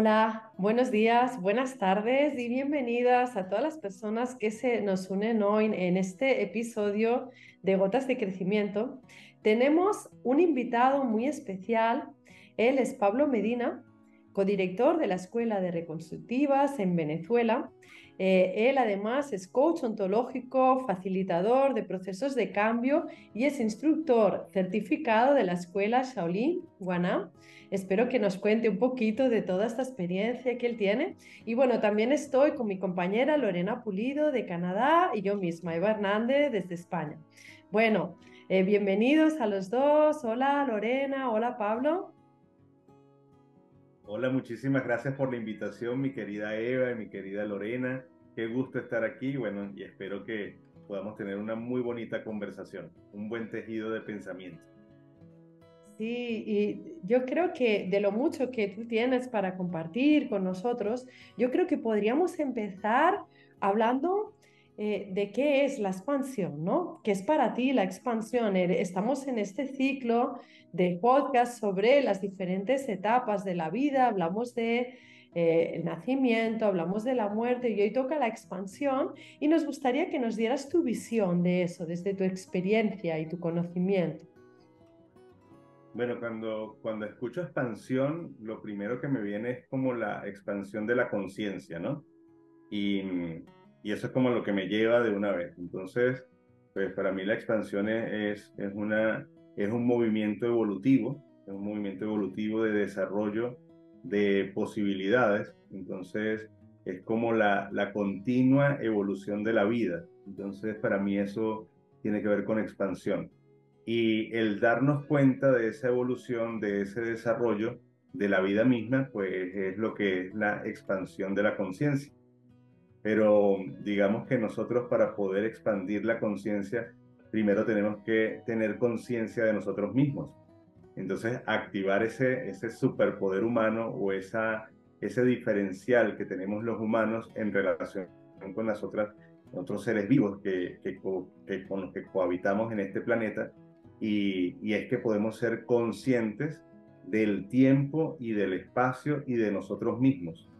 Hola, buenos días, buenas tardes y bienvenidas a todas las personas que se nos unen hoy en este episodio de Gotas de Crecimiento. Tenemos un invitado muy especial, él es Pablo Medina, codirector de la Escuela de Reconstructivas en Venezuela eh, él además es coach ontológico, facilitador de procesos de cambio y es instructor certificado de la escuela Shaolin Guaná. Espero que nos cuente un poquito de toda esta experiencia que él tiene. Y bueno, también estoy con mi compañera Lorena Pulido de Canadá y yo misma, Eva Hernández desde España. Bueno, eh, bienvenidos a los dos. Hola Lorena, hola Pablo. Hola, muchísimas gracias por la invitación, mi querida Eva y mi querida Lorena. Qué gusto estar aquí, bueno, y espero que podamos tener una muy bonita conversación, un buen tejido de pensamiento. Sí, y yo creo que de lo mucho que tú tienes para compartir con nosotros, yo creo que podríamos empezar hablando eh, de qué es la expansión, ¿no? ¿Qué es para ti la expansión? Eh, estamos en este ciclo de podcast sobre las diferentes etapas de la vida, hablamos de eh, el nacimiento, hablamos de la muerte y hoy toca la expansión y nos gustaría que nos dieras tu visión de eso, desde tu experiencia y tu conocimiento. Bueno, cuando, cuando escucho expansión, lo primero que me viene es como la expansión de la conciencia, ¿no? Y y eso es como lo que me lleva de una vez. Entonces, pues para mí la expansión es, es, una, es un movimiento evolutivo, es un movimiento evolutivo de desarrollo de posibilidades. Entonces, es como la, la continua evolución de la vida. Entonces, para mí eso tiene que ver con expansión. Y el darnos cuenta de esa evolución, de ese desarrollo de la vida misma, pues es lo que es la expansión de la conciencia. Pero digamos que nosotros para poder expandir la conciencia, primero tenemos que tener conciencia de nosotros mismos. Entonces, activar ese, ese superpoder humano o esa, ese diferencial que tenemos los humanos en relación con las otras, otros seres vivos que, que, con los que cohabitamos en este planeta. Y, y es que podemos ser conscientes del tiempo y del espacio y de nosotros mismos.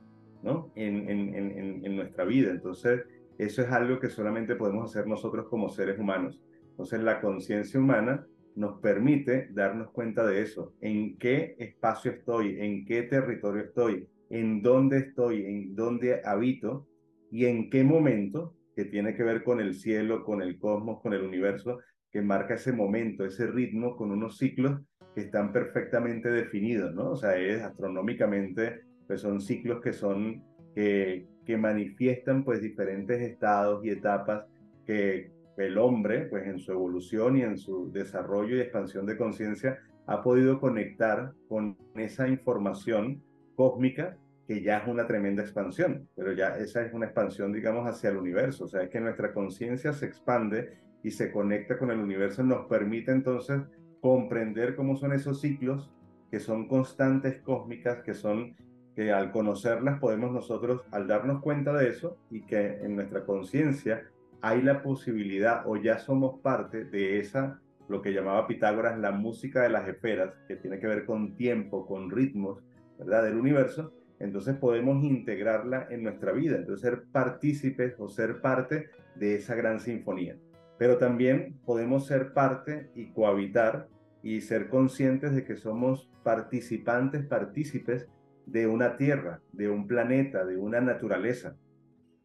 ¿no? En, en, en, nuestra vida. Entonces, eso es algo que solamente podemos hacer nosotros como seres humanos. Entonces, la conciencia humana nos permite darnos cuenta de eso, en qué espacio estoy, en qué territorio estoy, en dónde estoy, en dónde habito y en qué momento, que tiene que ver con el cielo, con el cosmos, con el universo, que marca ese momento, ese ritmo con unos ciclos que están perfectamente definidos, ¿no? O sea, es astronómicamente pues son ciclos que son, que, que manifiestan pues diferentes estados y etapas que el hombre, pues en su evolución y en su desarrollo y expansión de conciencia, ha podido conectar con esa información cósmica que ya es una tremenda expansión, pero ya esa es una expansión, digamos, hacia el universo, o sea, es que nuestra conciencia se expande y se conecta con el universo, nos permite entonces comprender cómo son esos ciclos que son constantes cósmicas, que son que al conocerlas podemos nosotros, al darnos cuenta de eso y que en nuestra conciencia hay la posibilidad o ya somos parte de esa, lo que llamaba Pitágoras, la música de las esferas, que tiene que ver con tiempo, con ritmos, ¿verdad? Del universo, entonces podemos integrarla en nuestra vida, entonces ser partícipes o ser parte de esa gran sinfonía. Pero también podemos ser parte y cohabitar y ser conscientes de que somos participantes, partícipes de una tierra, de un planeta, de una naturaleza.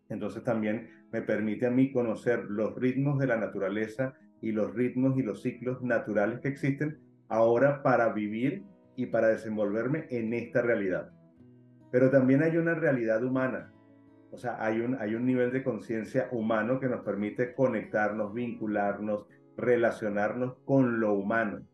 Entonces también me permite a mí conocer los ritmos de la naturaleza y los ritmos y los ciclos naturales que existen ahora para vivir y para desenvolverme en esta realidad. Pero también hay una realidad humana, o sea, hay un, hay un nivel de conciencia humano que nos permite conectarnos, vincularnos, relacionarnos con lo humano,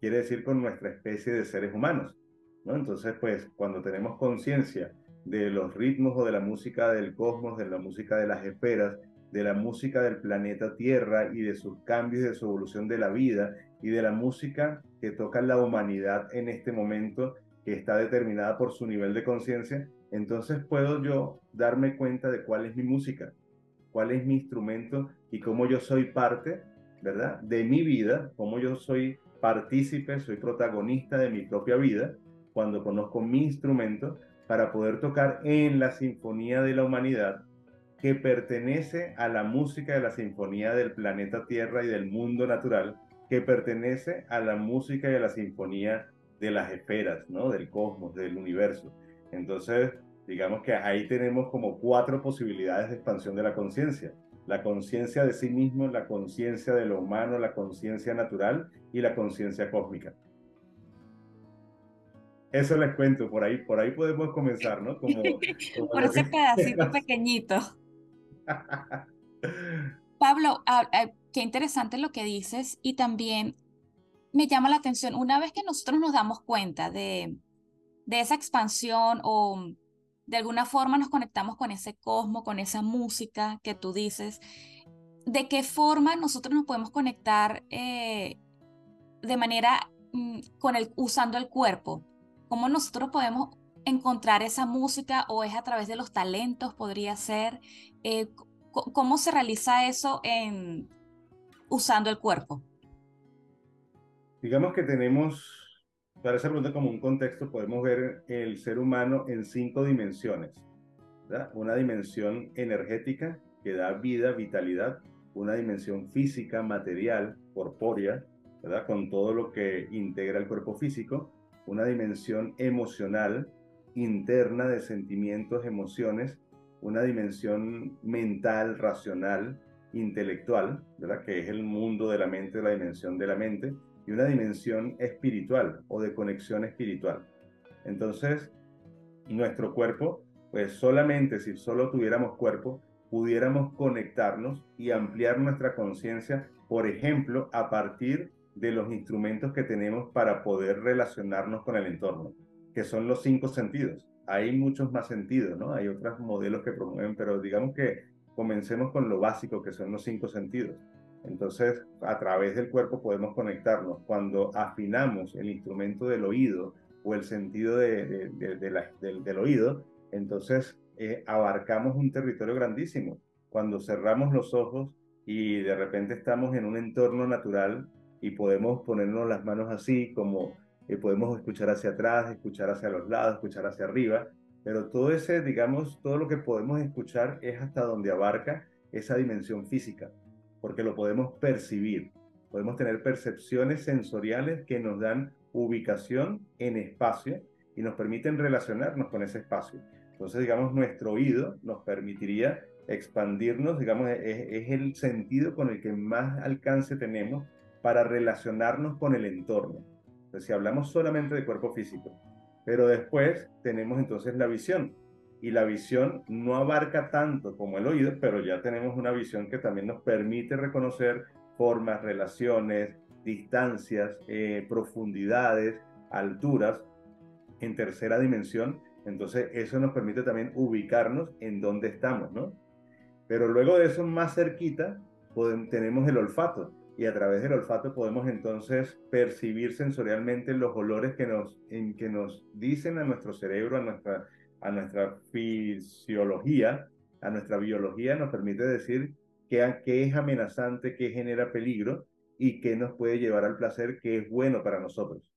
quiere decir con nuestra especie de seres humanos. Entonces, pues cuando tenemos conciencia de los ritmos o de la música del cosmos, de la música de las esferas, de la música del planeta Tierra y de sus cambios de su evolución de la vida y de la música que toca la humanidad en este momento que está determinada por su nivel de conciencia, entonces puedo yo darme cuenta de cuál es mi música, cuál es mi instrumento y cómo yo soy parte, ¿verdad? De mi vida, cómo yo soy partícipe, soy protagonista de mi propia vida cuando conozco mi instrumento para poder tocar en la Sinfonía de la Humanidad que pertenece a la música de la Sinfonía del planeta Tierra y del mundo natural, que pertenece a la música a la Sinfonía de las esferas, ¿no? Del cosmos, del universo. Entonces, digamos que ahí tenemos como cuatro posibilidades de expansión de la conciencia. La conciencia de sí mismo, la conciencia de lo humano, la conciencia natural y la conciencia cósmica. Eso les cuento, por ahí, por ahí podemos comenzar, ¿no? Como, por ese pedacito pequeñito. Pablo, ah, ah, qué interesante lo que dices y también me llama la atención, una vez que nosotros nos damos cuenta de, de esa expansión o de alguna forma nos conectamos con ese cosmos, con esa música que tú dices, ¿de qué forma nosotros nos podemos conectar eh, de manera mm, con el, usando el cuerpo? ¿Cómo nosotros podemos encontrar esa música o es a través de los talentos, podría ser? Eh, ¿Cómo se realiza eso en, usando el cuerpo? Digamos que tenemos, para esa pregunta como un contexto, podemos ver el ser humano en cinco dimensiones. Una dimensión energética que da vida, vitalidad, una dimensión física, material, corpórea, ¿verdad? con todo lo que integra el cuerpo físico, una dimensión emocional, interna de sentimientos, emociones, una dimensión mental, racional, intelectual, ¿verdad? que es el mundo de la mente, la dimensión de la mente, y una dimensión espiritual o de conexión espiritual. Entonces, nuestro cuerpo, pues solamente si solo tuviéramos cuerpo, pudiéramos conectarnos y ampliar nuestra conciencia, por ejemplo, a partir de los instrumentos que tenemos para poder relacionarnos con el entorno, que son los cinco sentidos. Hay muchos más sentidos, ¿no? Hay otros modelos que promueven, pero digamos que comencemos con lo básico, que son los cinco sentidos. Entonces, a través del cuerpo podemos conectarnos. Cuando afinamos el instrumento del oído o el sentido de, del, oído, entonces eh, abarcamos un territorio grandísimo. Cuando cerramos los ojos y de repente estamos en un entorno natural y podemos ponernos las manos así, como eh, podemos escuchar hacia atrás, escuchar hacia los lados, escuchar hacia arriba, pero todo ese, digamos, todo lo que podemos escuchar es hasta donde abarca esa dimensión física porque lo podemos percibir. Podemos tener percepciones sensoriales que nos dan ubicación en espacio y nos permiten relacionarnos con ese espacio. Entonces, digamos, nuestro oído nos permitiría expandirnos, digamos, es, el sentido con el que más alcance tenemos para relacionarnos con el entorno. Entonces, si hablamos solamente de cuerpo físico, pero después tenemos entonces la visión, y la visión no abarca tanto como el oído, pero ya tenemos una visión que también nos permite reconocer formas, relaciones, distancias, eh, profundidades, alturas en tercera dimensión. Entonces eso nos permite también ubicarnos en dónde estamos, ¿no? Pero luego de eso, más cerquita, podemos, tenemos el olfato y a través del olfato podemos entonces percibir sensorialmente los olores que nos, en, que nos dicen a nuestro cerebro, a nuestra a nuestra fisiología, a nuestra biología, nos permite decir qué, qué es amenazante, qué genera peligro y qué nos puede llevar al placer, qué es bueno para nosotros.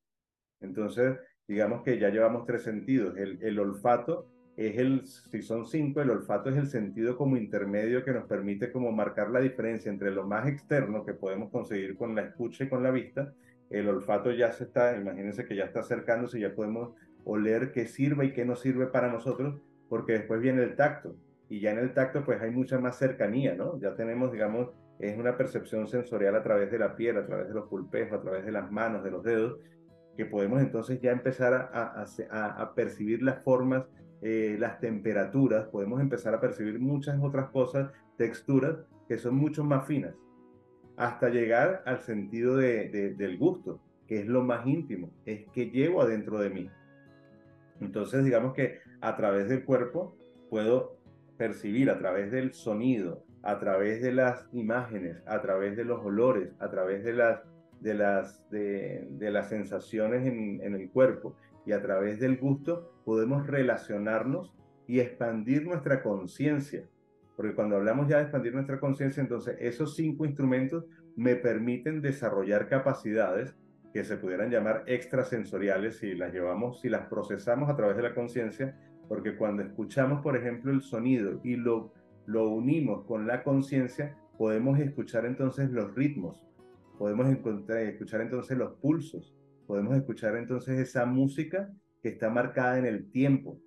Entonces, digamos que ya llevamos tres sentidos. El, el olfato es el, si son cinco, el olfato es el sentido como intermedio que nos permite como marcar la diferencia entre lo más externo que podemos conseguir con la escucha y con la vista. El olfato ya se está, imagínense que ya está acercándose, ya podemos oler qué sirve y qué no sirve para nosotros, porque después viene el tacto. Y ya en el tacto pues hay mucha más cercanía, ¿no? Ya tenemos, digamos, es una percepción sensorial a través de la piel, a través de los pulpejos, a través de las manos, de los dedos, que podemos entonces ya empezar a, a, percibir las formas, eh, las temperaturas, podemos empezar a percibir muchas otras cosas, texturas que son mucho más finas, hasta llegar al sentido de, del gusto, que es lo más íntimo, es que llevo adentro de mí. Entonces, digamos que a través del cuerpo puedo percibir, a través del sonido, a través de las imágenes, a través de los olores, a través de las, de las, de, las sensaciones en, en el cuerpo y a través del gusto, podemos relacionarnos y expandir nuestra conciencia. Porque cuando hablamos ya de expandir nuestra conciencia, entonces esos cinco instrumentos me permiten desarrollar capacidades que se pudieran llamar extrasensoriales si las llevamos, si las procesamos a través de la conciencia, porque cuando escuchamos, por ejemplo, el sonido y lo, lo unimos con la conciencia, podemos escuchar entonces los ritmos, podemos escuchar entonces los pulsos, podemos escuchar entonces esa música que está marcada en el tiempo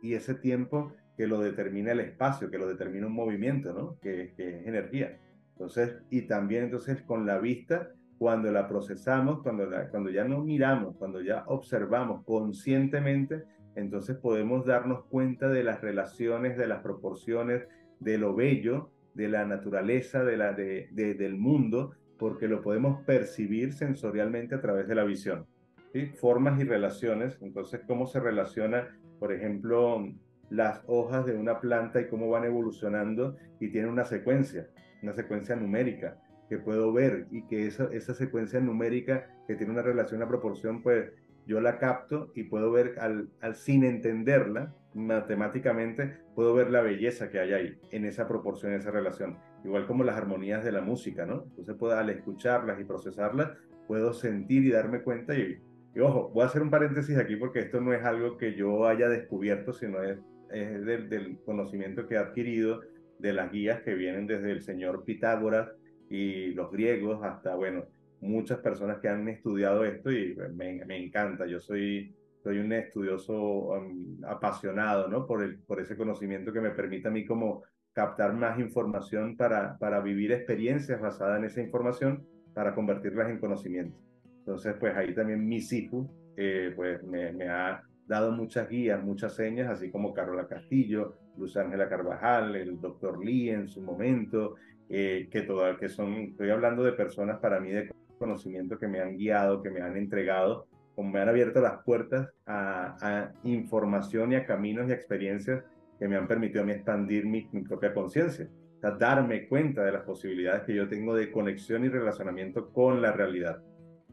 y ese tiempo que lo determina el espacio, que lo determina un movimiento, ¿no? Que, es energía. Entonces, y también entonces con la vista, cuando la procesamos, cuando, cuando ya no miramos, cuando ya observamos conscientemente, entonces podemos darnos cuenta de las relaciones, de las proporciones, de lo bello, de la naturaleza, de la, de, del mundo, porque lo podemos percibir sensorialmente a través de la visión. ¿sí? Formas y relaciones, entonces cómo se relaciona, por ejemplo, las hojas de una planta y cómo van evolucionando y tienen una secuencia, una secuencia numérica que puedo ver y que esa, esa secuencia numérica que tiene una relación, una proporción, pues yo la capto y puedo ver al, al, sin entenderla matemáticamente, puedo ver la belleza que hay ahí en esa proporción, en esa relación. Igual como las armonías de la música, ¿no? Entonces puedo al escucharlas y procesarlas, puedo sentir y darme cuenta y, y ojo, voy a hacer un paréntesis aquí porque esto no es algo que yo haya descubierto, sino es, es del, conocimiento que he adquirido de las guías que vienen desde el señor Pitágoras y los griegos hasta, bueno, muchas personas que han estudiado esto y me, me encanta. Yo soy, soy un estudioso um, apasionado, ¿no? Por, el, por ese conocimiento que me permite a mí como captar más información para, para vivir experiencias basadas en esa información para convertirlas en conocimiento. Entonces, pues ahí también mi SIFU, eh, pues me, me, ha dado muchas guías, muchas señas, así como Carola Castillo, Luz Ángela Carvajal, el doctor Lee en su momento, eh, que, todo, que son, estoy hablando de personas para mí de conocimiento que me han guiado, que me han entregado, como me han abierto las puertas a, a información y a caminos y experiencias que me han permitido a mí expandir mi, mi propia conciencia, o sea, darme cuenta de las posibilidades que yo tengo de conexión y relacionamiento con la realidad,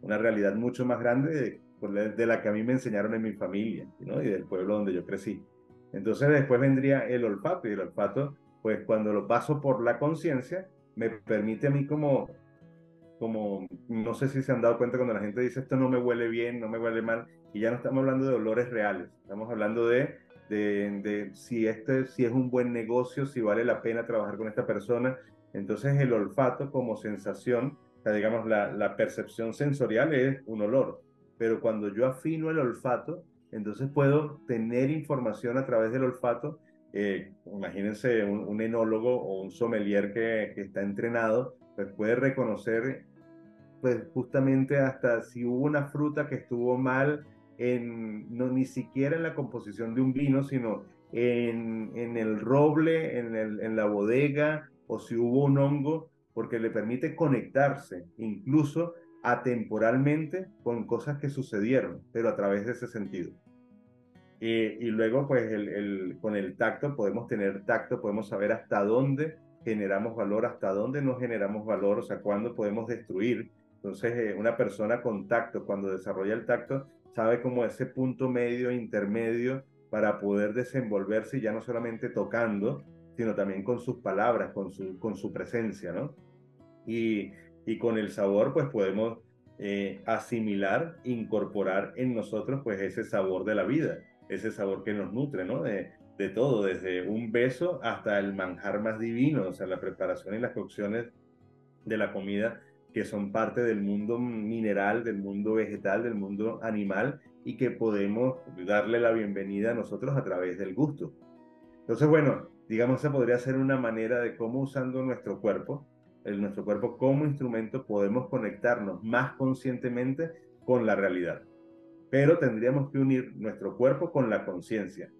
una realidad mucho más grande de, de la que a mí me enseñaron en mi familia ¿no? y del pueblo donde yo crecí. Entonces después vendría el olfato y el olfato, pues cuando lo paso por la conciencia, me permite a mí como como, no sé si se han dado cuenta cuando la gente dice esto no me huele bien, no me huele mal, y ya no estamos hablando de olores reales, estamos hablando de, de, de, si, este, si es un buen negocio, si vale la pena trabajar con esta persona. Entonces el olfato como sensación, o sea, digamos, la, la percepción sensorial es un olor, pero cuando yo afino el olfato, entonces puedo tener información a través del olfato. Eh, imagínense un, un, enólogo o un sommelier que, que está entrenado, pues puede reconocer pues justamente hasta si hubo una fruta que estuvo mal no ni siquiera en la composición de un vino, sino en, en el roble, en, el, en la bodega, o si hubo un hongo, porque le permite conectarse incluso atemporalmente con cosas que sucedieron, pero a través de ese sentido. Eh, y luego, pues, el, el, con el tacto podemos tener tacto, podemos saber hasta dónde generamos valor, hasta dónde no generamos valor, o sea, cuándo podemos destruir entonces, eh, una persona con tacto, cuando desarrolla el tacto, sabe como ese punto medio, intermedio, para poder desenvolverse ya no solamente tocando, sino también con sus palabras, con su, con su presencia, ¿no? Y, y con el sabor, pues podemos eh, asimilar, incorporar en nosotros, pues ese sabor de la vida, ese sabor que nos nutre, ¿no? De, de todo, desde un beso hasta el manjar más divino, o sea, la preparación y las cocciones de la comida que son parte del mundo mineral, del mundo vegetal, del mundo animal y que podemos darle la bienvenida a nosotros a través del gusto. Entonces, bueno, digamos, esa podría ser una manera de cómo usando nuestro cuerpo, el, nuestro cuerpo como instrumento, podemos conectarnos más conscientemente con la realidad. Pero tendríamos que unir nuestro cuerpo con la conciencia,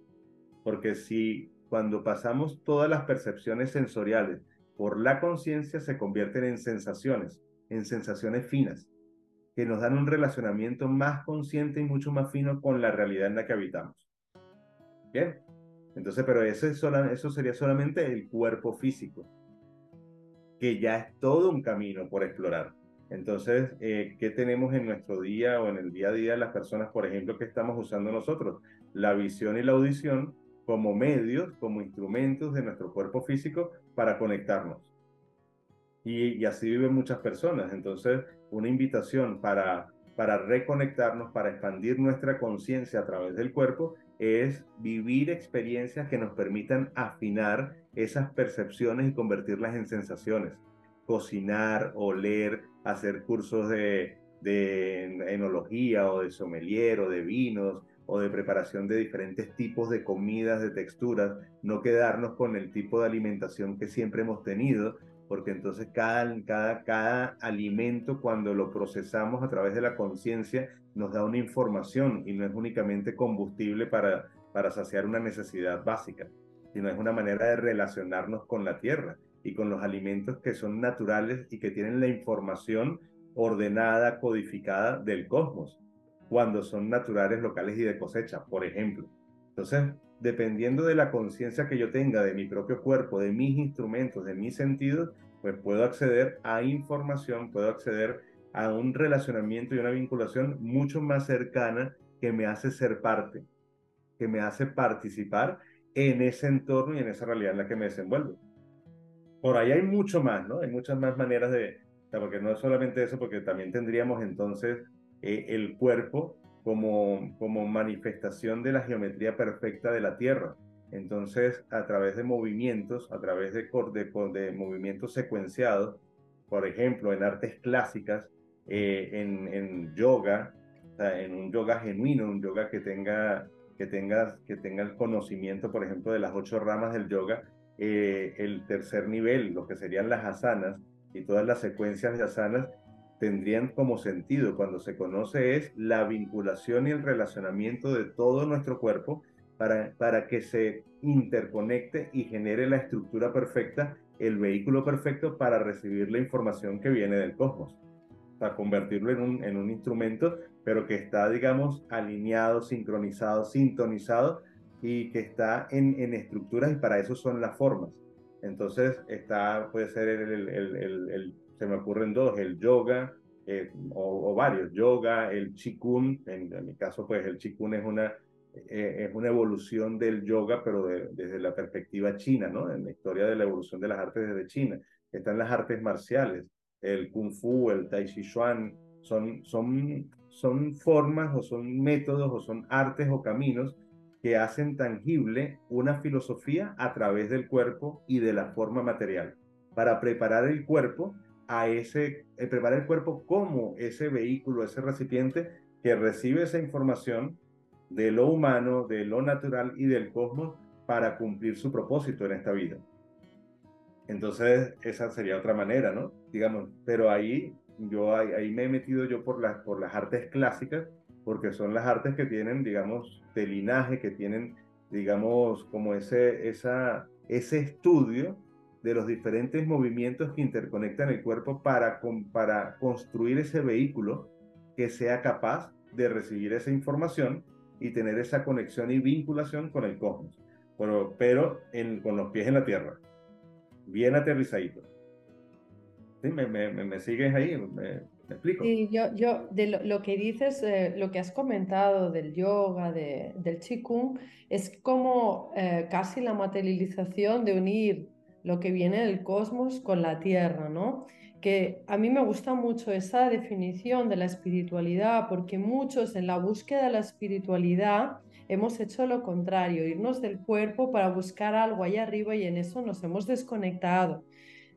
porque si cuando pasamos todas las percepciones sensoriales por la conciencia se convierten en sensaciones en sensaciones finas, que nos dan un relacionamiento más consciente y mucho más fino con la realidad en la que habitamos. Bien, entonces, pero eso, es eso sería solamente el cuerpo físico, que ya es todo un camino por explorar. Entonces, eh, ¿qué tenemos en nuestro día o en el día a día de las personas, por ejemplo, que estamos usando nosotros? La visión y la audición como medios, como instrumentos de nuestro cuerpo físico para conectarnos. Y, así viven muchas personas. Entonces, una invitación para, para reconectarnos, para expandir nuestra conciencia a través del cuerpo, es vivir experiencias que nos permitan afinar esas percepciones y convertirlas en sensaciones. Cocinar, oler, hacer cursos de, de enología o de sommelier o de vinos o de preparación de diferentes tipos de comidas, de texturas, no quedarnos con el tipo de alimentación que siempre hemos tenido, porque entonces cada, cada, cada alimento cuando lo procesamos a través de la conciencia nos da una información y no es únicamente combustible para, para saciar una necesidad básica, sino es una manera de relacionarnos con la tierra y con los alimentos que son naturales y que tienen la información ordenada, codificada del cosmos, cuando son naturales, locales y de cosecha, por ejemplo. Entonces, dependiendo de la conciencia que yo tenga de mi propio cuerpo, de mis instrumentos, de mis sentidos, pues puedo acceder a información, puedo acceder a un relacionamiento y una vinculación mucho más cercana que me hace ser parte, que me hace participar en ese entorno y en esa realidad en la que me desenvuelvo. Por ahí hay mucho más, ¿no? Hay muchas más maneras de, porque no es solamente eso, porque también tendríamos entonces eh, el cuerpo como, como manifestación de la geometría perfecta de la Tierra. Entonces, a través de movimientos, a través de, de, movimientos secuenciados, por ejemplo, en artes clásicas, eh, en, en, yoga, en un yoga genuino, un yoga que tenga, que, tenga, que tenga el conocimiento, por ejemplo, de las ocho ramas del yoga, eh, el tercer nivel, lo que serían las asanas y todas las secuencias de asanas, tendrían como sentido cuando se conoce es la vinculación y el relacionamiento de todo nuestro cuerpo para, para que se interconecte y genere la estructura perfecta, el vehículo perfecto para recibir la información que viene del cosmos, para convertirlo en un, en un instrumento, pero que está, digamos, alineado, sincronizado, sintonizado y que está en, en estructuras y para eso son las formas. Entonces, está, puede ser el, se me ocurren dos, el yoga eh, o, varios, yoga, el chikun, en, en, mi caso pues el chikun es una, eh, es una evolución del yoga, pero desde la perspectiva china, ¿no? En la historia de la evolución de las artes desde China. Están las artes marciales, el kung fu, el tai chi chuan, son, son, son formas o son métodos o son artes o caminos que hacen tangible una filosofía a través del cuerpo y de la forma material, para preparar el cuerpo a ese, eh, preparar el cuerpo como ese vehículo, ese recipiente que recibe esa información de lo humano, de lo natural y del cosmos para cumplir su propósito en esta vida. Entonces, esa sería otra manera, ¿no? Digamos, pero ahí yo ahí, me he metido yo por las, por las artes clásicas, porque son las artes que tienen, digamos, de linaje, que tienen, digamos, como ese, esa, ese estudio de los diferentes movimientos que interconectan el cuerpo para, para construir ese vehículo que sea capaz de recibir esa información y tener esa conexión y vinculación con el cosmos, pero, pero con los pies en la tierra, bien aterrizadito. ¿Sí? ¿Me, me, me sigues ahí? ¿Me, explico? Sí, yo, yo de lo, que dices, eh, lo que has comentado del yoga, de, del qigong, es como eh, casi la materialización de unir lo que viene del cosmos con la tierra, ¿no? Que a mí me gusta mucho esa definición de la espiritualidad, porque muchos en la búsqueda de la espiritualidad hemos hecho lo contrario, irnos del cuerpo para buscar algo allá arriba y en eso nos hemos desconectado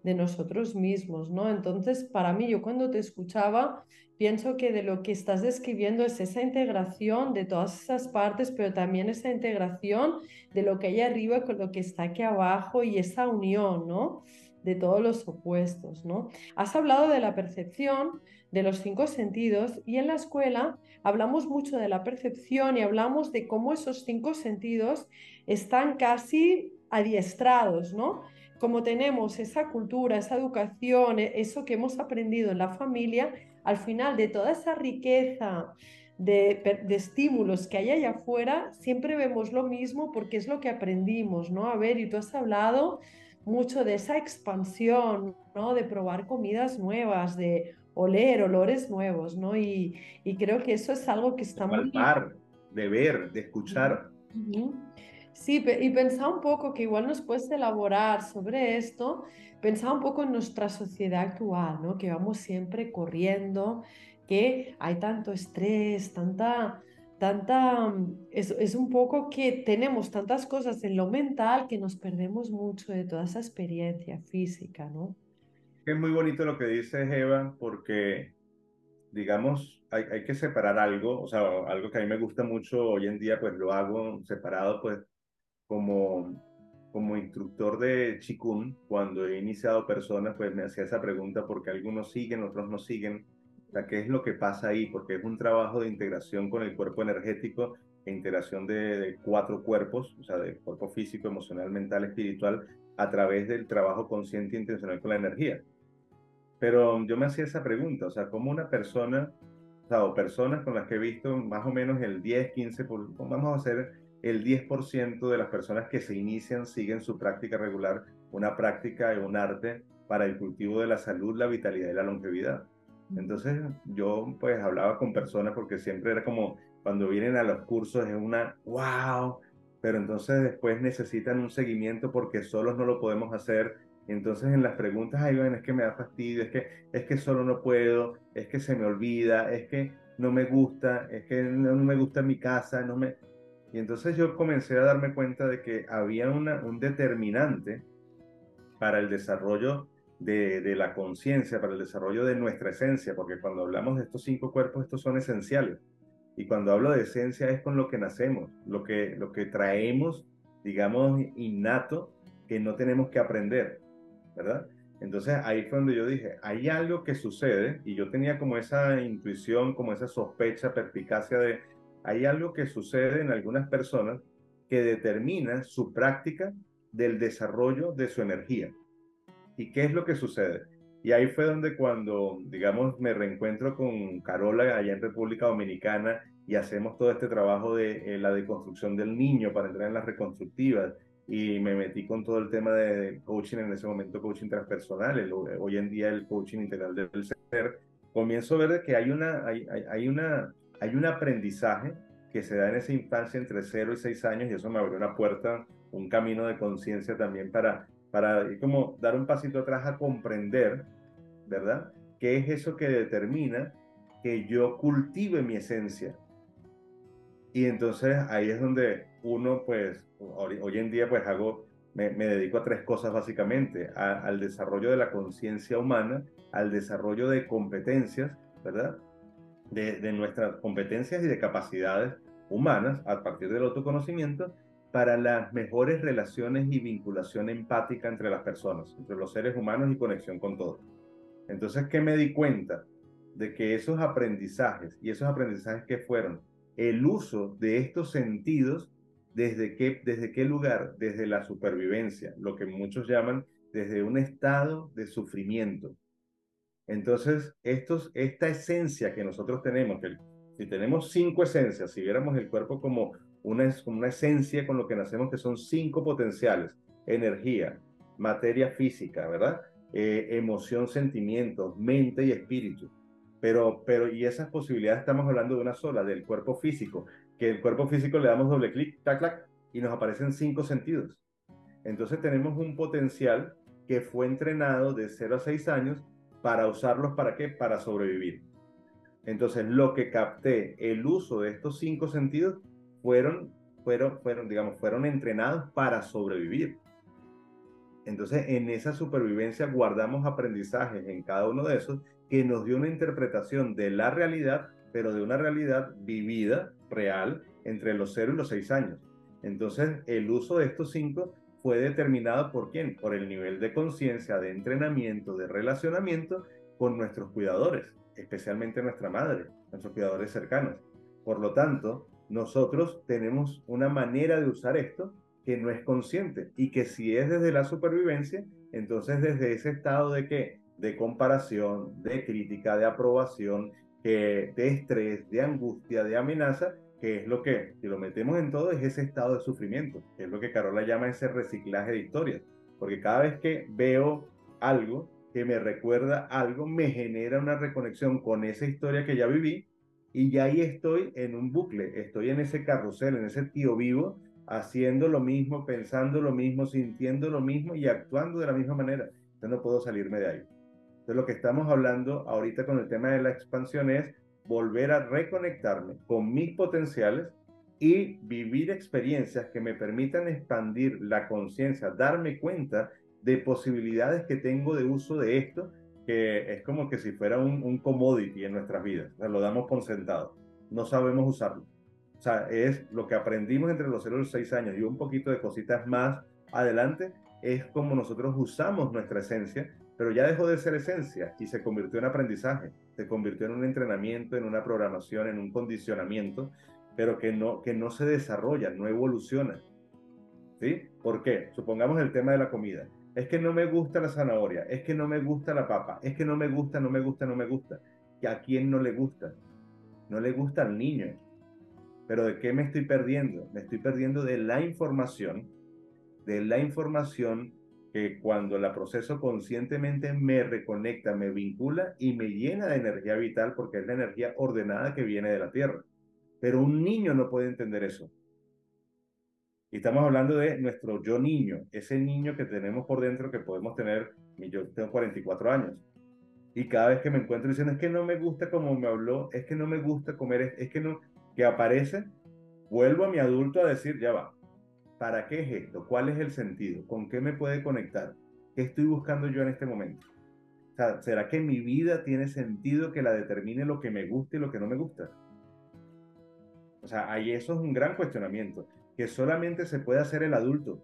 de nosotros mismos, ¿no? Entonces, para mí, yo cuando te escuchaba, pienso que de lo que estás describiendo es esa integración de todas esas partes, pero también esa integración de lo que hay arriba con lo que está aquí abajo y esa unión, ¿no? De todos los opuestos, ¿no? Has hablado de la percepción, de los cinco sentidos y en la escuela hablamos mucho de la percepción y hablamos de cómo esos cinco sentidos están casi adiestrados, ¿no? Como tenemos esa cultura, esa educación, eso que hemos aprendido en la familia, al final de toda esa riqueza de, estímulos que hay allá afuera, siempre vemos lo mismo porque es lo que aprendimos, ¿no? A ver, y tú has hablado mucho de esa expansión, ¿no? De probar comidas nuevas, de oler olores nuevos, ¿no? Y, creo que eso es algo que está muy... de ver, de escuchar. Sí, y pensar un poco que igual nos puedes elaborar sobre esto, pensar un poco en nuestra sociedad actual, ¿no? Que vamos siempre corriendo, que hay tanto estrés, tanta, tanta, es, es un poco que tenemos tantas cosas en lo mental que nos perdemos mucho de toda esa experiencia física, ¿no? Es muy bonito lo que dices, Eva, porque, digamos, hay, hay, que separar algo, o sea, algo que a mí me gusta mucho hoy en día, pues lo hago separado, pues, como, como instructor de Chikun, cuando he iniciado personas, pues me hacía esa pregunta, porque algunos siguen, otros no siguen, sea, qué es lo que pasa ahí, porque es un trabajo de integración con el cuerpo energético e integración de, cuatro cuerpos, o sea, de cuerpo físico, emocional, mental, espiritual, a través del trabajo consciente e intencional con la energía. Pero yo me hacía esa pregunta, o sea, ¿cómo una persona, o, o personas con las que he visto más o menos el 10, 15, vamos a hacer el 10% de las personas que se inician siguen su práctica regular, una práctica y un arte para el cultivo de la salud, la vitalidad y la longevidad. Entonces yo pues hablaba con personas porque siempre era como cuando vienen a los cursos es una wow, pero entonces después necesitan un seguimiento porque solos no lo podemos hacer. Entonces en las preguntas ahí ven, es que me da fastidio, es que es que solo no puedo, es que se me olvida, es que no me gusta, es que no, me gusta mi casa, no me y entonces yo comencé a darme cuenta de que había una, un determinante para el desarrollo de, la conciencia, para el desarrollo de nuestra esencia, porque cuando hablamos de estos cinco cuerpos, estos son esenciales. Y cuando hablo de esencia es con lo que nacemos, lo que, lo que traemos, digamos, innato, que no tenemos que aprender, ¿verdad? Entonces ahí fue donde yo dije, hay algo que sucede, y yo tenía como esa intuición, como esa sospecha, perspicacia de, hay algo que sucede en algunas personas que determina su práctica del desarrollo de su energía. ¿Y qué es lo que sucede? Y ahí fue donde cuando, digamos, me reencuentro con Carola allá en República Dominicana y hacemos todo este trabajo de eh, la deconstrucción del niño para entrar en las reconstructivas y me metí con todo el tema de coaching en ese momento, coaching transpersonal, hoy en día el coaching integral del ser, comienzo a ver que hay, una, hay, hay, una, hay un aprendizaje que se da en esa infancia entre 0 y 6 años y eso me abrió una puerta, un camino de conciencia también para para como dar un pasito atrás a comprender, ¿verdad? ¿Qué es eso que determina que yo cultive mi esencia? Y entonces ahí es donde uno, pues, hoy, en día, pues hago, me, dedico a tres cosas básicamente, al desarrollo de la conciencia humana, al desarrollo de competencias, ¿verdad? De, nuestras competencias y de capacidades humanas a partir del autoconocimiento para las mejores relaciones y vinculación empática entre las personas, entre los seres humanos y conexión con todos. Entonces, ¿qué me di cuenta? De que esos aprendizajes y esos aprendizajes que fueron el uso de estos sentidos, ¿desde qué, desde qué lugar? Desde la supervivencia, lo que muchos llaman desde un estado de sufrimiento. Entonces, estos, esta esencia que nosotros tenemos, que si tenemos cinco esencias, si viéramos el cuerpo como una, una esencia con lo que nacemos que son cinco potenciales, energía, materia física, ¿verdad? Eh, emoción, sentimientos, mente y espíritu. Pero, pero, y esas posibilidades estamos hablando de una sola, del cuerpo físico, que el cuerpo físico le damos doble clic, tac, tac, y nos aparecen cinco sentidos. Entonces tenemos un potencial que fue entrenado de 0 a 6 años para usarlos para qué? Para sobrevivir. Entonces lo que capté, el uso de estos cinco sentidos, fueron, fueron, fueron, digamos, fueron entrenados para sobrevivir. Entonces, en esa supervivencia guardamos aprendizajes en cada uno de esos que nos dio una interpretación de la realidad, pero de una realidad vivida, real, entre los 0 y los 6 años. Entonces, el uso de estos cinco fue determinado por quién? Por el nivel de conciencia, de entrenamiento, de relacionamiento con nuestros cuidadores, especialmente nuestra madre, nuestros cuidadores cercanos. Por lo tanto, nosotros tenemos una manera de usar esto que no es consciente y que si es desde la supervivencia, entonces desde ese estado de qué? De comparación, de crítica, de aprobación, de estrés, de angustia, de amenaza, que es lo que, si lo metemos en todo, es ese estado de sufrimiento, es lo que Carola llama ese reciclaje de historias. Porque cada vez que veo algo que me recuerda algo, me genera una reconexión con esa historia que ya viví y ya ahí estoy en un bucle, estoy en ese carrusel, en ese tío vivo, haciendo lo mismo, pensando lo mismo, sintiendo lo mismo y actuando de la misma manera. Entonces no puedo salirme de ahí. Entonces lo que estamos hablando ahorita con el tema de la expansión es volver a reconectarme con mis potenciales y vivir experiencias que me permitan expandir la conciencia, darme cuenta de posibilidades que tengo de uso de esto, que es como que si fuera un, un commodity en nuestras vidas, o sea, lo damos por sentado, no sabemos usarlo. O sea, es lo que aprendimos entre los 0 y los 6 años y un poquito de cositas más adelante, es como nosotros usamos nuestra esencia, pero ya dejó de ser esencia y se convirtió en aprendizaje, se convirtió en un entrenamiento, en una programación, en un condicionamiento, pero que no, que no se desarrolla, no evoluciona. ¿Sí? ¿Por qué? Supongamos el tema de la comida. Es que no me gusta la zanahoria, es que no me gusta la papa, es que no me gusta, no me gusta, no me gusta. ¿Y a quién no le gusta? No le gusta al niño. Pero ¿de qué me estoy perdiendo? Me estoy perdiendo de la información, de la información que cuando la proceso conscientemente me reconecta, me vincula y me llena de energía vital porque es la energía ordenada que viene de la tierra. Pero un niño no puede entender eso. Y estamos hablando de nuestro yo niño, ese niño que tenemos por dentro que podemos tener, yo tengo 44 años. Y cada vez que me encuentro diciendo, es que no me gusta como me habló, es que no me gusta comer, es que no, que aparece, vuelvo a mi adulto a decir, ya va, ¿para qué es esto? ¿Cuál es el sentido? ¿Con qué me puede conectar? ¿Qué estoy buscando yo en este momento? O sea, ¿será que mi vida tiene sentido que la determine lo que me gusta y lo que no me gusta? O sea, ahí eso es un gran cuestionamiento, que solamente se puede hacer el adulto.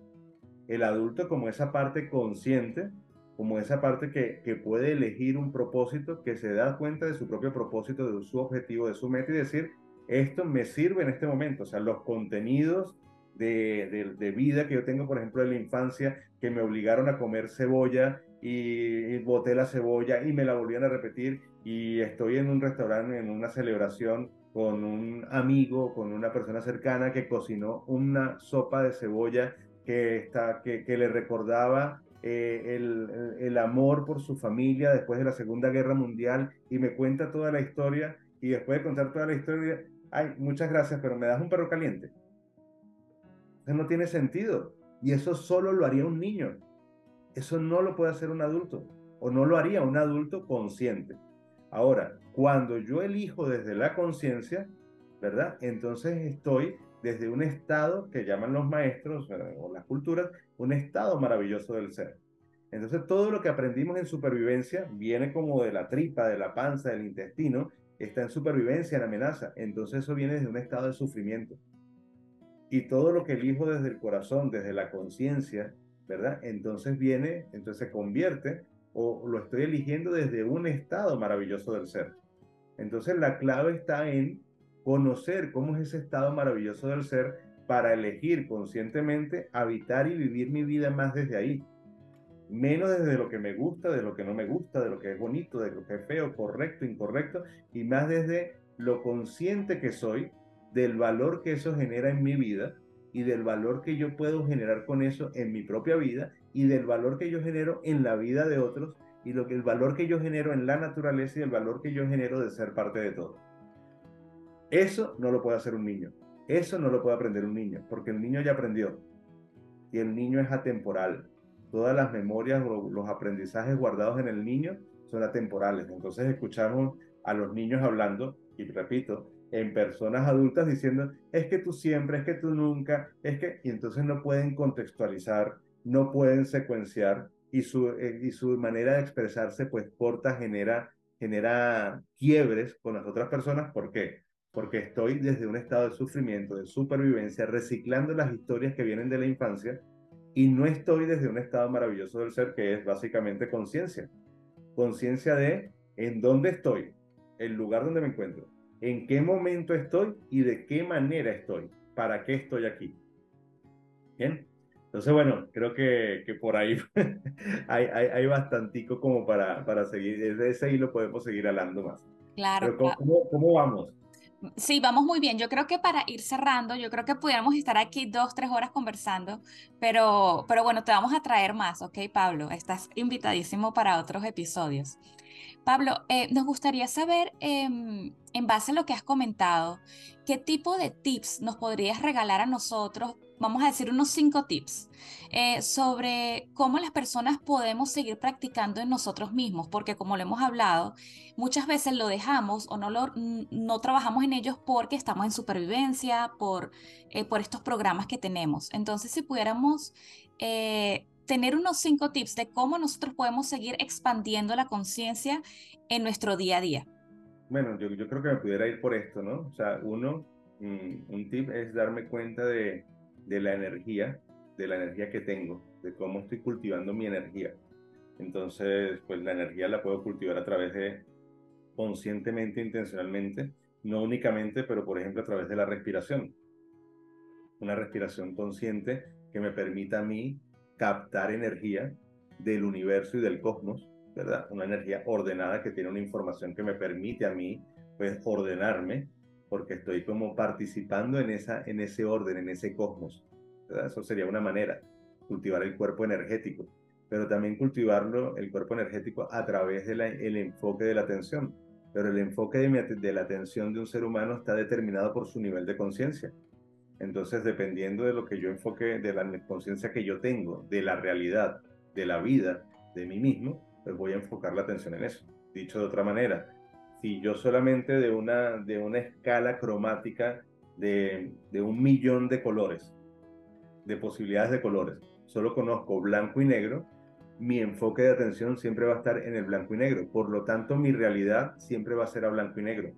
El adulto como esa parte consciente, como esa parte que, que puede elegir un propósito, que se da cuenta de su propio propósito, de su objetivo, de su meta y decir, esto me sirve en este momento. O sea, los contenidos de, de, de, vida que yo tengo, por ejemplo, en la infancia, que me obligaron a comer cebolla y, y, boté la cebolla y me la volvían a repetir y estoy en un restaurante, en una celebración con un amigo, con una persona cercana que cocinó una sopa de cebolla que, está, que, que le recordaba eh, el, el, amor por su familia después de la Segunda Guerra Mundial y me cuenta toda la historia y después de contar toda la historia, ay, muchas gracias, pero me das un perro caliente. Eso no tiene sentido y eso solo lo haría un niño. Eso no lo puede hacer un adulto o no lo haría un adulto consciente. Ahora, cuando yo elijo desde la conciencia, ¿verdad? Entonces estoy desde un estado que llaman los maestros o las culturas, un estado maravilloso del ser. Entonces todo lo que aprendimos en supervivencia viene como de la tripa, de la panza, del intestino, está en supervivencia, en amenaza. Entonces eso viene desde un estado de sufrimiento. Y todo lo que elijo desde el corazón, desde la conciencia, ¿verdad? Entonces viene, entonces se convierte o lo estoy eligiendo desde un estado maravilloso del ser. Entonces la clave está en conocer cómo es ese estado maravilloso del ser para elegir conscientemente habitar y vivir mi vida más desde ahí. Menos desde lo que me gusta, de lo que no me gusta, de lo que es bonito, de lo que es feo, correcto, incorrecto, y más desde lo consciente que soy del valor que eso genera en mi vida y del valor que yo puedo generar con eso en mi propia vida y del valor que yo genero en la vida de otros y lo que el valor que yo genero en la naturaleza y el valor que yo genero de ser parte de todo. Eso no lo puede hacer un niño. Eso no lo puede aprender un niño, porque el niño ya aprendió. Y el niño es atemporal. Todas las memorias o los aprendizajes guardados en el niño son atemporales. Entonces escuchamos a los niños hablando, y repito, en personas adultas diciendo, es que tú siempre, es que tú nunca, es que, y entonces no pueden contextualizar, no pueden secuenciar y su, eh, y su manera de expresarse pues corta, genera, genera quiebres con las otras personas. ¿Por qué? Porque estoy desde un estado de sufrimiento, de supervivencia, reciclando las historias que vienen de la infancia y no estoy desde un estado maravilloso del ser que es básicamente conciencia. Conciencia de en dónde estoy, el lugar donde me encuentro, en qué momento estoy y de qué manera estoy, para qué estoy aquí. Bien, entonces bueno, creo que, que por ahí hay, hay, hay, bastantico como para, para seguir, desde ese hilo podemos seguir hablando más. Claro. ¿cómo, cómo, ¿cómo, vamos? Sí, vamos muy bien. Yo creo que para ir cerrando, yo creo que pudiéramos estar aquí dos, tres horas conversando, pero, pero bueno, te vamos a traer más, ¿ok, Pablo? Estás invitadísimo para otros episodios. Pablo, eh, nos gustaría saber, em, en base a lo que has comentado, ¿qué tipo de tips nos podrías regalar a nosotros? Vamos a decir unos cinco tips eh, sobre cómo las personas podemos seguir practicando en nosotros mismos, porque como lo hemos hablado, muchas veces lo dejamos o no, lo, no trabajamos en ellos porque estamos en supervivencia, por, eh, por estos programas que tenemos. Entonces, si pudiéramos tener unos cinco tips de cómo nosotros podemos seguir expandiendo la conciencia en nuestro día a día. Bueno, yo, yo, creo que me pudiera ir por esto, ¿no? O sea, uno, mm, un tip es darme cuenta de, de la energía, de la energía que tengo, de cómo estoy cultivando mi energía. Entonces, pues la energía la puedo cultivar a través de conscientemente, intencionalmente, no únicamente, pero por ejemplo a través de la respiración. Una respiración consciente que me permita a mí captar energía del universo y del cosmos, ¿verdad? Una energía ordenada que tiene una información que me permite a mí, pues, ordenarme, porque estoy como participando en, esa, en ese orden, en ese cosmos. ¿verdad? Eso sería una manera, cultivar el cuerpo energético, pero también cultivarlo, el cuerpo energético, a través del el enfoque de la atención. Pero el enfoque de la atención de un ser humano está determinado por su nivel de conciencia. Entonces, dependiendo de lo que yo enfoque, de la conciencia que yo tengo, de la realidad, de la vida, de mí mismo, pues voy a enfocar la atención en eso. Dicho de otra manera, si yo solamente de una, de una escala cromática de, de un millón de colores, de posibilidades de colores, solo conozco blanco y negro, mi enfoque de atención siempre va a estar en el blanco y negro. Por lo tanto, mi realidad siempre va a ser a blanco y negro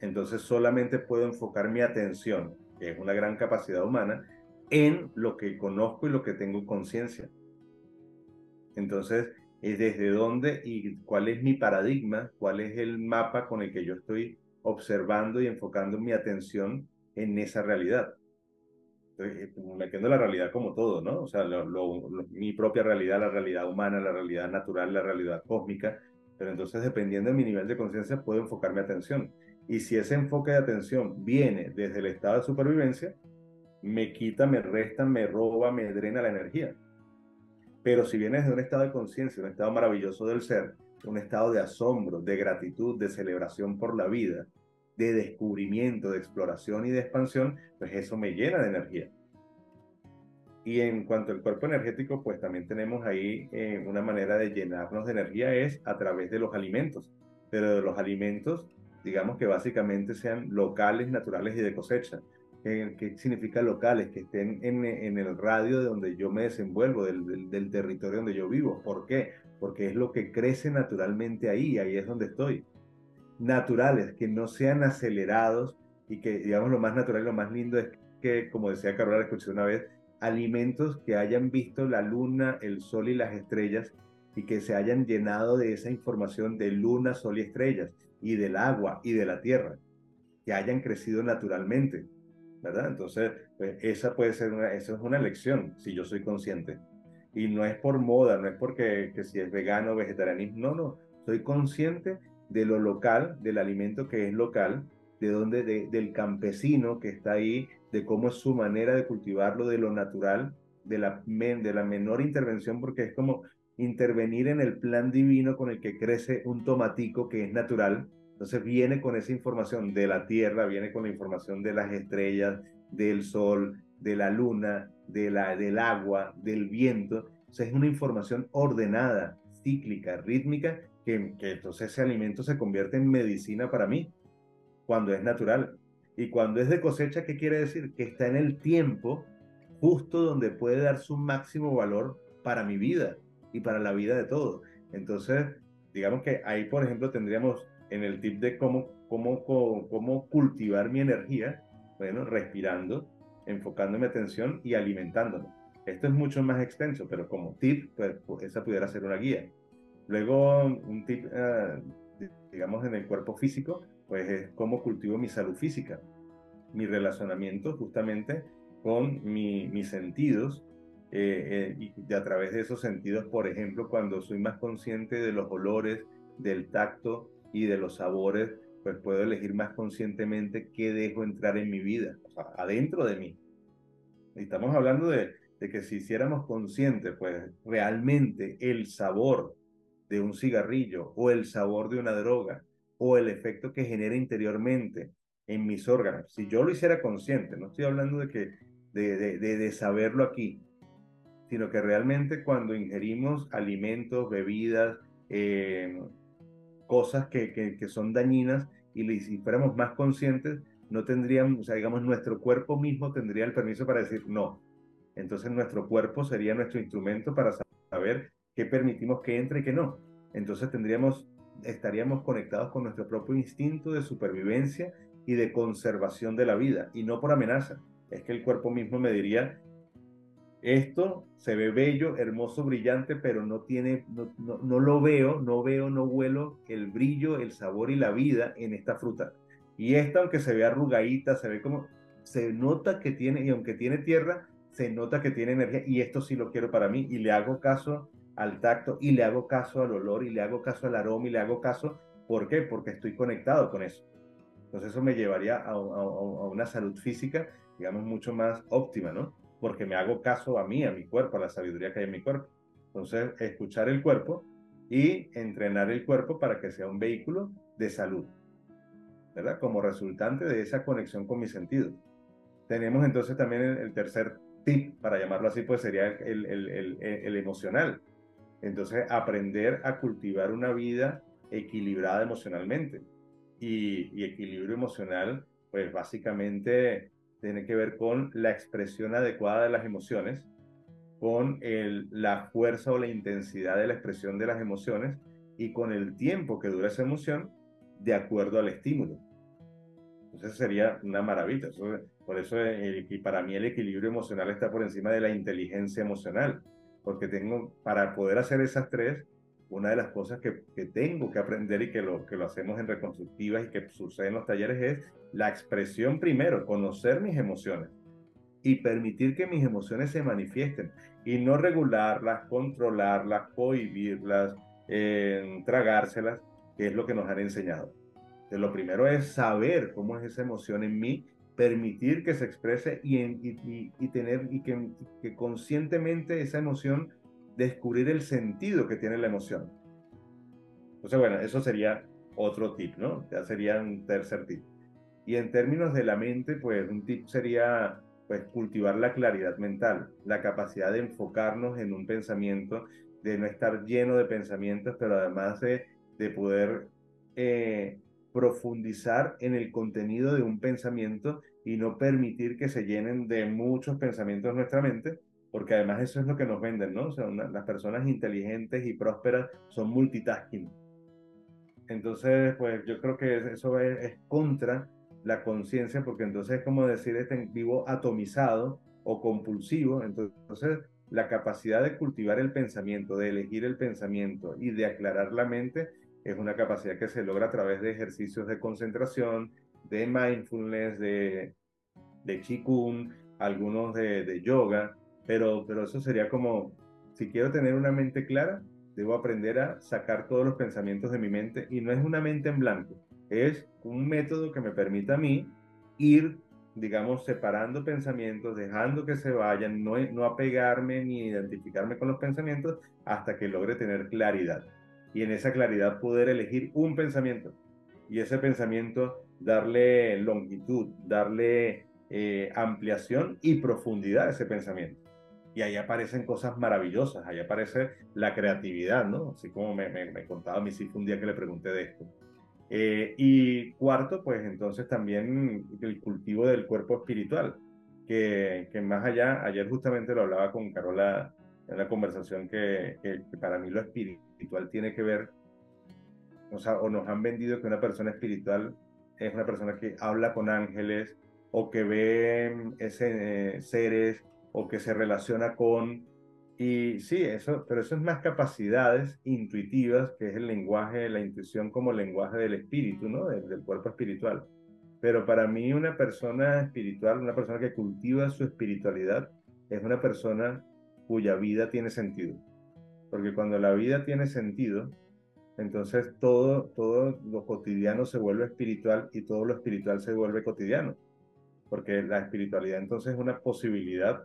entonces solamente puedo enfocar mi atención, que es una gran capacidad humana, en lo que conozco y lo que tengo conciencia. Entonces, es desde dónde y cuál es mi paradigma, cuál es el mapa con el que yo estoy observando y enfocando mi atención en esa realidad. Entonces, eh, metiendo la realidad como todo, ¿no? O sea, mi propia realidad, la realidad humana, la realidad natural, la realidad cósmica. Pero entonces, dependiendo de mi nivel de conciencia, puedo enfocar mi atención. Y si ese enfoque de atención viene desde el estado de supervivencia, me quita, me resta, me roba, me drena la energía. Pero si viene desde un estado de conciencia, un estado maravilloso del ser, un estado de asombro, de gratitud, de celebración por la vida, de descubrimiento, de exploración y de expansión, pues eso me llena de energía. Y en cuanto al cuerpo energético, pues también tenemos ahí eh, una manera de llenarnos de energía es a través de los alimentos. Pero de los alimentos digamos que básicamente sean locales, naturales y de cosecha. ¿Qué, significa locales? Que estén en, en, el radio de donde yo me desenvuelvo, del, del, territorio donde yo vivo. ¿Por qué? Porque es lo que crece naturalmente ahí, ahí es donde estoy. Naturales, que no sean acelerados y que, digamos, lo más natural y lo más lindo es que, como decía Carola, escuché una vez, alimentos que hayan visto la luna, el sol y las estrellas y que se hayan llenado de esa información de luna, sol y estrellas y del agua y de la tierra, que hayan crecido naturalmente, ¿verdad? Entonces, pues, esa puede ser una, esa es una elección, si yo soy consciente. Y no es por moda, no es porque que si es vegano vegetarianismo, no, no, soy consciente de lo local, del alimento que es local, de donde, del campesino que está ahí, de cómo es su manera de cultivarlo, de lo natural, de la, de la menor intervención, porque es como intervenir en el plan divino con el que crece un tomatico que es natural. Entonces viene con esa información de la tierra, viene con la información de las estrellas, del sol, de la luna, de la, del agua, del viento. O es una información ordenada, cíclica, rítmica, que, que entonces ese alimento se convierte en medicina para mí, cuando es natural. Y cuando es de cosecha, ¿qué quiere decir? Que está en el tiempo justo donde puede dar su máximo valor para mi vida y para la vida de todos. Entonces, digamos que ahí, por ejemplo, tendríamos en el tip de cómo, cómo, cómo, cultivar mi energía, bueno, respirando, enfocando mi atención y alimentándome. Esto es mucho más extenso, pero como tip, pues, pues esa pudiera ser una guía. Luego, un tip, ah, digamos, en el cuerpo físico, pues es cómo cultivo mi salud física, mi relacionamiento justamente con mi, mis sentidos eh, eh, y a través de esos sentidos, por ejemplo, cuando soy más consciente de los olores, del tacto y de los sabores, pues puedo elegir más conscientemente qué dejo entrar en mi vida, adentro de mí. Y estamos hablando de, de que si hiciéramos consciente, pues realmente el sabor de un cigarrillo o el sabor de una droga o el efecto que genera interiormente en mis órganos. Si yo lo hiciera consciente, no estoy hablando de que de, de, saberlo aquí, sino que realmente cuando ingerimos alimentos, bebidas, eh, cosas que, que, son dañinas y si fuéramos más conscientes, no tendríamos, o sea, digamos, nuestro cuerpo mismo tendría el permiso para decir no. Entonces nuestro cuerpo sería nuestro instrumento para saber qué permitimos que entre y qué no. Entonces tendríamos, estaríamos conectados con nuestro propio instinto de supervivencia y de conservación de la vida, y no por amenaza. Es que el cuerpo mismo me diría, esto se ve bello, hermoso, brillante, pero no tiene, no, no, lo veo, no veo, no huelo el brillo, el sabor y la vida en esta fruta. Y esta, aunque se ve arrugadita, se ve como, se nota que tiene, y aunque tiene tierra, se nota que tiene energía, y esto sí lo quiero para mí, y le hago caso al tacto, y le hago caso al olor, y le hago caso al aroma, y le hago caso, ¿por qué? Porque estoy conectado con eso. Entonces eso me llevaría a, a, a una salud física, digamos, mucho más óptima, ¿no? Porque me hago caso a mí, a mi cuerpo, a la sabiduría que hay en mi cuerpo. Entonces, escuchar el cuerpo y entrenar el cuerpo para que sea un vehículo de salud, ¿verdad? Como resultante de esa conexión con mis sentidos. Tenemos entonces también el, tercer tip, para llamarlo así, pues sería el, el, el, emocional. Entonces, aprender a cultivar una vida equilibrada emocionalmente. Y, y equilibrio emocional, pues básicamente tiene que ver con la expresión adecuada de las emociones, con el, la fuerza o la intensidad de la expresión de las emociones y con el tiempo que dura esa emoción de acuerdo al estímulo. Entonces sería una maravilla. por eso, y para mí el equilibrio emocional está por encima de la inteligencia emocional, porque tengo, para poder hacer esas tres, una de las cosas que, que, tengo que aprender y que lo, que lo hacemos en reconstructivas y que sucede en los talleres es la expresión primero, conocer mis emociones y permitir que mis emociones se manifiesten y no regularlas, controlarlas, cohibirlas, eh, tragárselas, que es lo que nos han enseñado. Entonces, lo primero es saber cómo es esa emoción en mí, permitir que se exprese y, y, y tener y que, que conscientemente esa emoción descubrir el sentido que tiene la emoción. Entonces, bueno, eso sería otro tip, ¿no? Ya sería un tercer tip. Y en términos de la mente, pues un tip sería pues cultivar la claridad mental, la capacidad de enfocarnos en un pensamiento, de no estar lleno de pensamientos, pero además de, de poder eh, profundizar en el contenido de un pensamiento y no permitir que se llenen de muchos pensamientos en nuestra mente, porque además eso es lo que nos venden, ¿no? O sea, las personas inteligentes y prósperas son multitasking. Entonces, pues yo creo que eso es, contra la conciencia, porque entonces es como decir, este vivo atomizado o compulsivo. Entonces, la capacidad de cultivar el pensamiento, de elegir el pensamiento y de aclarar la mente es una capacidad que se logra a través de ejercicios de concentración, de mindfulness, de, de qigong, algunos de, de yoga, pero, pero eso sería como, si quiero tener una mente clara, debo aprender a sacar todos los pensamientos de mi mente y no es una mente en blanco, es un método que me permita a mí ir, digamos, separando pensamientos, dejando que se vayan, no, no apegarme ni identificarme con los pensamientos hasta que logre tener claridad. Y en esa claridad poder elegir un pensamiento y ese pensamiento darle longitud, darle eh, ampliación y profundidad a ese pensamiento y ahí aparecen cosas maravillosas, ahí aparece la creatividad, ¿no? Así como me, me, contaba mi hijo un día que le pregunté de esto. Eh, y cuarto, pues entonces también el cultivo del cuerpo espiritual, que, que, más allá, ayer justamente lo hablaba con Carola en la conversación que, que, para mí lo espiritual tiene que ver, o sea, o nos han vendido que una persona espiritual es una persona que habla con ángeles o que ve ese, eh, seres o que se relaciona con... Y sí, eso, pero eso es más capacidades intuitivas, que es el lenguaje, la intuición como lenguaje del espíritu, ¿no? Del, cuerpo espiritual. Pero para mí una persona espiritual, una persona que cultiva su espiritualidad, es una persona cuya vida tiene sentido. Porque cuando la vida tiene sentido, entonces todo, todo lo cotidiano se vuelve espiritual y todo lo espiritual se vuelve cotidiano porque la espiritualidad entonces es una posibilidad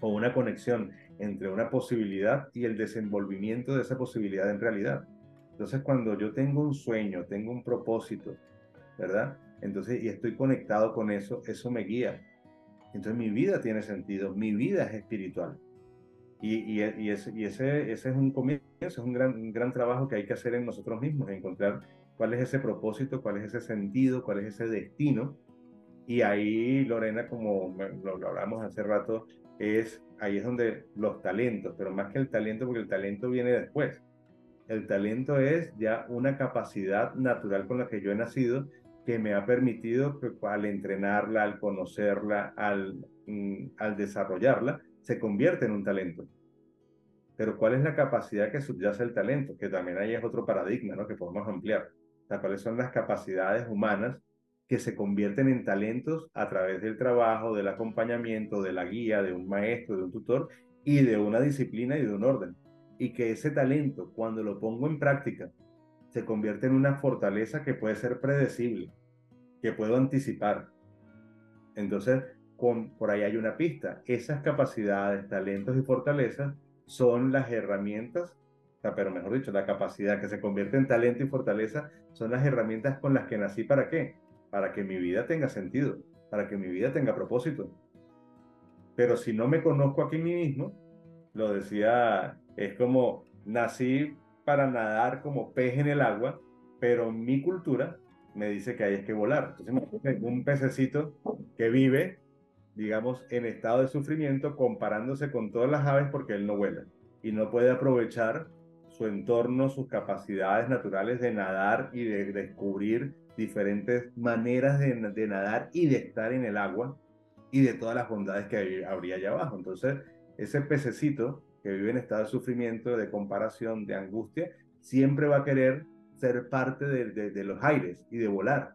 o una conexión entre una posibilidad y el desenvolvimiento de esa posibilidad en realidad. Entonces, cuando yo tengo un sueño, tengo un propósito, ¿verdad? Entonces, y estoy conectado con eso, eso me guía. Entonces, mi vida tiene sentido, mi vida es espiritual. Y, y, ese, y ese, ese, es un comienzo, es un gran, un gran trabajo que hay que hacer en nosotros mismos, encontrar cuál es ese propósito, cuál es ese sentido, cuál es ese destino. Y ahí, Lorena, como lo, lo hablamos hace rato, es ahí es donde los talentos, pero más que el talento, porque el talento viene después. El talento es ya una capacidad natural con la que yo he nacido que me ha permitido que al entrenarla, al conocerla, al, mm, al desarrollarla, se convierte en un talento. Pero ¿cuál es la capacidad que subyace el talento? Que también ahí es otro paradigma ¿no? que podemos ampliar. O sea, ¿Cuáles son las capacidades humanas que se convierten en talentos a través del trabajo, del acompañamiento, de la guía, de un maestro, de un tutor y de una disciplina y de un orden. Y que ese talento, cuando lo pongo en práctica, se convierte en una fortaleza que puede ser predecible, que puedo anticipar. Entonces, con, por ahí hay una pista. Esas capacidades, talentos y fortalezas son las herramientas, pero mejor dicho, la capacidad que se convierte en talento y fortaleza son las herramientas con las que nací para qué? Para que mi vida tenga sentido, para que mi vida tenga propósito. Pero si no me conozco aquí mismo, lo decía, es como nací para nadar como pez en el agua, pero mi cultura me dice que hay que volar. Entonces, un pececito que vive, digamos, en estado de sufrimiento, comparándose con todas las aves porque él no vuela y no puede aprovechar su entorno, sus capacidades naturales de nadar y de descubrir diferentes maneras de, de nadar y de estar en el agua y de todas las bondades que habría allá abajo. Entonces, ese pececito que vive en estado de sufrimiento, de comparación, de angustia, siempre va a querer ser parte de, de, los aires y de volar.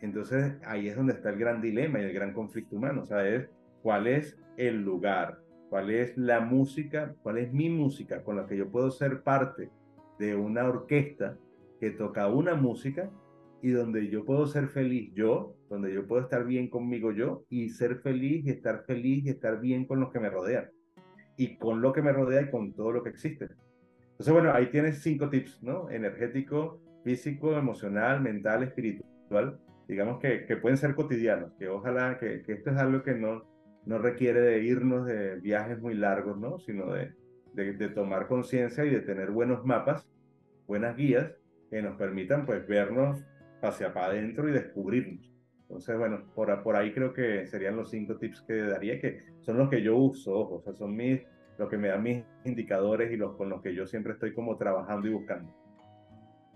Entonces ahí es donde está el gran dilema y el gran conflicto humano, o sea, es cuál es el lugar, cuál es la música, cuál es mi música con la que yo puedo ser parte de una orquesta que toca una música y donde yo puedo ser feliz yo, donde yo puedo estar bien conmigo yo y ser feliz y estar feliz y estar bien con los que me rodean y con lo que me rodea y con todo lo que existe. Entonces, bueno, ahí tienes cinco tips, ¿no? Energético, físico, emocional, mental, espiritual, digamos que, que pueden ser cotidianos, que ojalá que, que, esto es algo que no, no requiere de irnos de viajes muy largos, ¿no? Sino de, de, de tomar conciencia y de tener buenos mapas, buenas guías que nos permitan pues vernos hacia para adentro y descubrirnos. Entonces, bueno, por, por ahí creo que serían los cinco tips que daría, que son los que yo uso, o sea, son mis lo que me dan mis indicadores y los con los que yo siempre estoy como trabajando y buscando.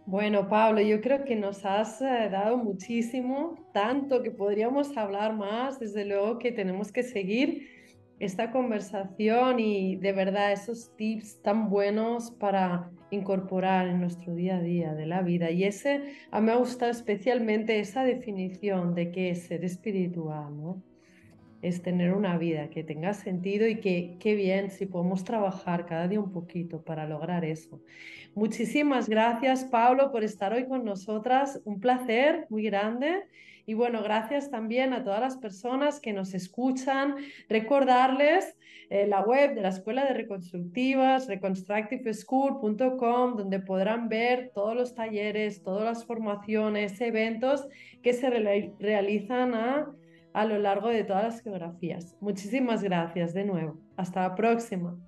Bueno, Pablo, yo creo que nos has eh, dado muchísimo, tanto que podríamos hablar más, desde luego que tenemos que seguir esta conversación y de verdad esos tips tan buenos para incorporar en nuestro día a día de la vida. Y ese, a mí me ha gustado especialmente esa definición de qué es ser espiritual, ¿no? es tener una vida que tenga sentido y que qué bien si podemos trabajar cada día un poquito para lograr eso. Muchísimas gracias, Pablo, por estar hoy con nosotras. Un placer muy grande. Y bueno, gracias también a todas las personas que nos escuchan. Recordarles eh, la web de la Escuela de Reconstructivas, reconstructiveschool.com, donde podrán ver todos los talleres, todas las formaciones, eventos que se realizan a a lo largo de todas las geografías. Muchísimas gracias de nuevo. Hasta la próxima.